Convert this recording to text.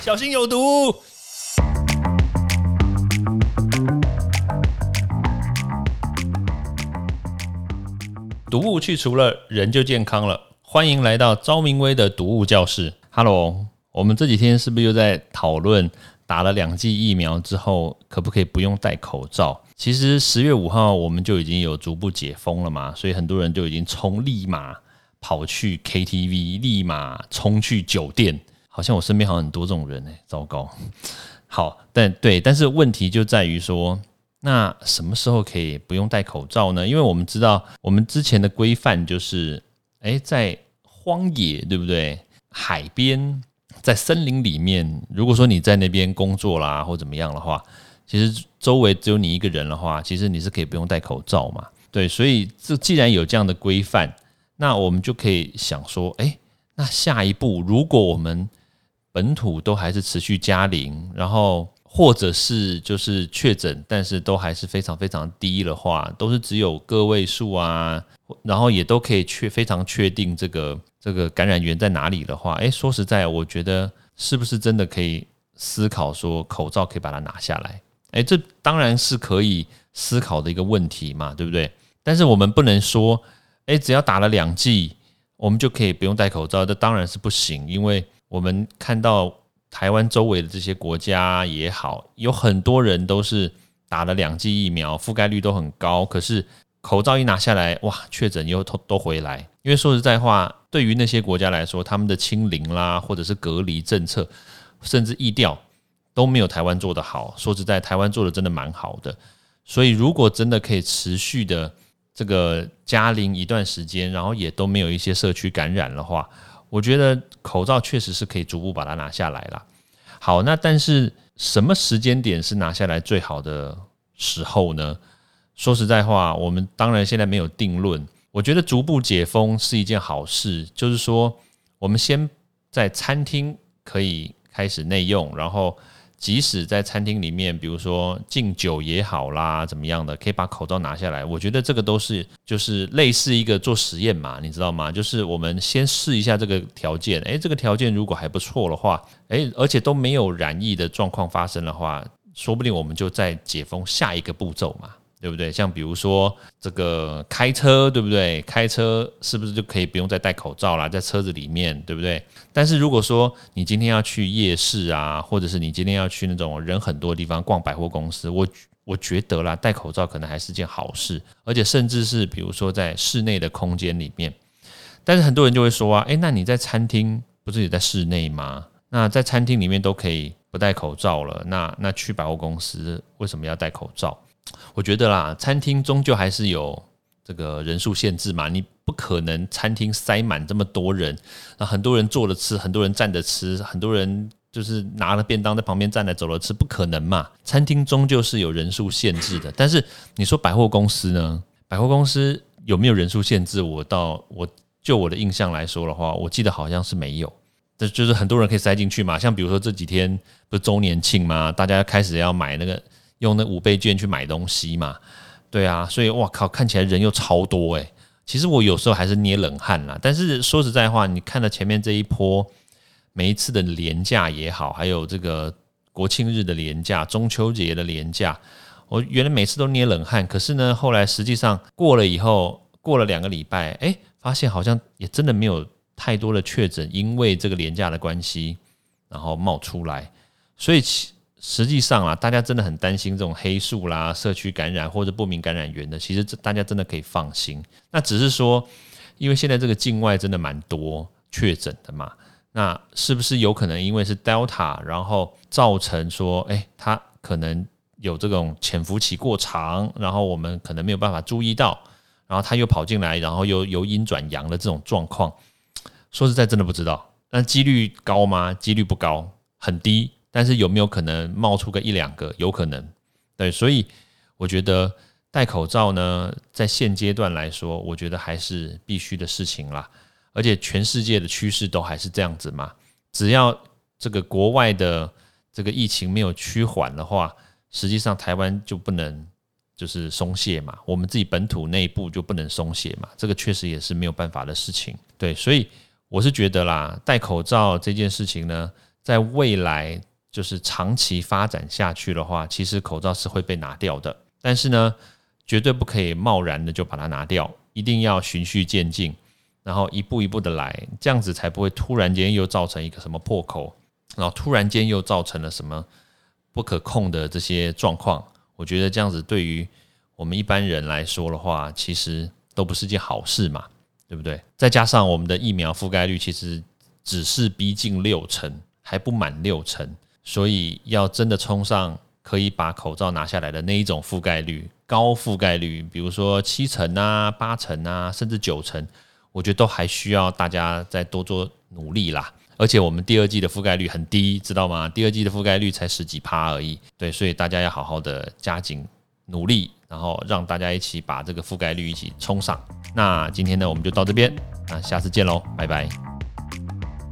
小心有毒。毒物去除了，人就健康了。欢迎来到昭明威的毒物教室。Hello，我们这几天是不是又在讨论打了两剂疫苗之后，可不可以不用戴口罩？其实十月五号我们就已经有逐步解封了嘛，所以很多人就已经冲立马跑去 KTV，立马冲去酒店。好像我身边好像很多这种人哎，糟糕。好，但对，但是问题就在于说，那什么时候可以不用戴口罩呢？因为我们知道，我们之前的规范就是，哎，在荒野，对不对？海边，在森林里面，如果说你在那边工作啦或怎么样的话。其实周围只有你一个人的话，其实你是可以不用戴口罩嘛。对，所以这既然有这样的规范，那我们就可以想说，哎，那下一步如果我们本土都还是持续加零，然后或者是就是确诊，但是都还是非常非常低的话，都是只有个位数啊，然后也都可以确非常确定这个这个感染源在哪里的话，哎，说实在，我觉得是不是真的可以思考说口罩可以把它拿下来？哎，这当然是可以思考的一个问题嘛，对不对？但是我们不能说，哎，只要打了两剂，我们就可以不用戴口罩，这当然是不行。因为我们看到台湾周围的这些国家也好，有很多人都是打了两剂疫苗，覆盖率都很高，可是口罩一拿下来，哇，确诊又都都回来。因为说实在话，对于那些国家来说，他们的清零啦，或者是隔离政策，甚至疫调。都没有台湾做的好。说实在，台湾做的真的蛮好的。所以，如果真的可以持续的这个加零一段时间，然后也都没有一些社区感染的话，我觉得口罩确实是可以逐步把它拿下来了。好，那但是什么时间点是拿下来最好的时候呢？说实在话，我们当然现在没有定论。我觉得逐步解封是一件好事，就是说，我们先在餐厅可以开始内用，然后。即使在餐厅里面，比如说敬酒也好啦，怎么样的，可以把口罩拿下来。我觉得这个都是就是类似一个做实验嘛，你知道吗？就是我们先试一下这个条件，诶，这个条件如果还不错的话，诶，而且都没有染疫的状况发生的话，说不定我们就再解封下一个步骤嘛。对不对？像比如说这个开车，对不对？开车是不是就可以不用再戴口罩啦，在车子里面，对不对？但是如果说你今天要去夜市啊，或者是你今天要去那种人很多的地方逛百货公司，我我觉得啦，戴口罩可能还是件好事，而且甚至是比如说在室内的空间里面。但是很多人就会说啊，诶，那你在餐厅不是也在室内吗？那在餐厅里面都可以不戴口罩了，那那去百货公司为什么要戴口罩？我觉得啦，餐厅终究还是有这个人数限制嘛，你不可能餐厅塞满这么多人，那很多人坐着吃，很多人站着吃，很多人就是拿了便当在旁边站着走了吃，不可能嘛。餐厅终究是有人数限制的，但是你说百货公司呢？百货公司有没有人数限制？我到我就我的印象来说的话，我记得好像是没有，这就是很多人可以塞进去嘛。像比如说这几天不是周年庆嘛，大家开始要买那个。用那五倍券去买东西嘛，对啊，所以哇靠，看起来人又超多诶。其实我有时候还是捏冷汗啦。但是说实在话，你看到前面这一波，每一次的廉价也好，还有这个国庆日的廉价、中秋节的廉价，我原来每次都捏冷汗。可是呢，后来实际上过了以后，过了两个礼拜，哎，发现好像也真的没有太多的确诊，因为这个廉价的关系，然后冒出来，所以其。实际上啊，大家真的很担心这种黑数啦、社区感染或者不明感染源的。其实这大家真的可以放心。那只是说，因为现在这个境外真的蛮多确诊的嘛，那是不是有可能因为是 Delta，然后造成说，哎，它可能有这种潜伏期过长，然后我们可能没有办法注意到，然后它又跑进来，然后又由阴转阳的这种状况？说实在，真的不知道。那几率高吗？几率不高，很低。但是有没有可能冒出个一两个？有可能，对，所以我觉得戴口罩呢，在现阶段来说，我觉得还是必须的事情啦。而且全世界的趋势都还是这样子嘛。只要这个国外的这个疫情没有趋缓的话，实际上台湾就不能就是松懈嘛，我们自己本土内部就不能松懈嘛。这个确实也是没有办法的事情。对，所以我是觉得啦，戴口罩这件事情呢。在未来就是长期发展下去的话，其实口罩是会被拿掉的。但是呢，绝对不可以贸然的就把它拿掉，一定要循序渐进，然后一步一步的来，这样子才不会突然间又造成一个什么破口，然后突然间又造成了什么不可控的这些状况。我觉得这样子对于我们一般人来说的话，其实都不是件好事嘛，对不对？再加上我们的疫苗覆盖率其实只是逼近六成，还不满六成，所以要真的冲上可以把口罩拿下来的那一种覆盖率，高覆盖率，比如说七成啊、八成啊，甚至九成，我觉得都还需要大家再多做努力啦。而且我们第二季的覆盖率很低，知道吗？第二季的覆盖率才十几趴而已。对，所以大家要好好的加紧努力，然后让大家一起把这个覆盖率一起冲上。那今天呢，我们就到这边，那下次见喽，拜拜！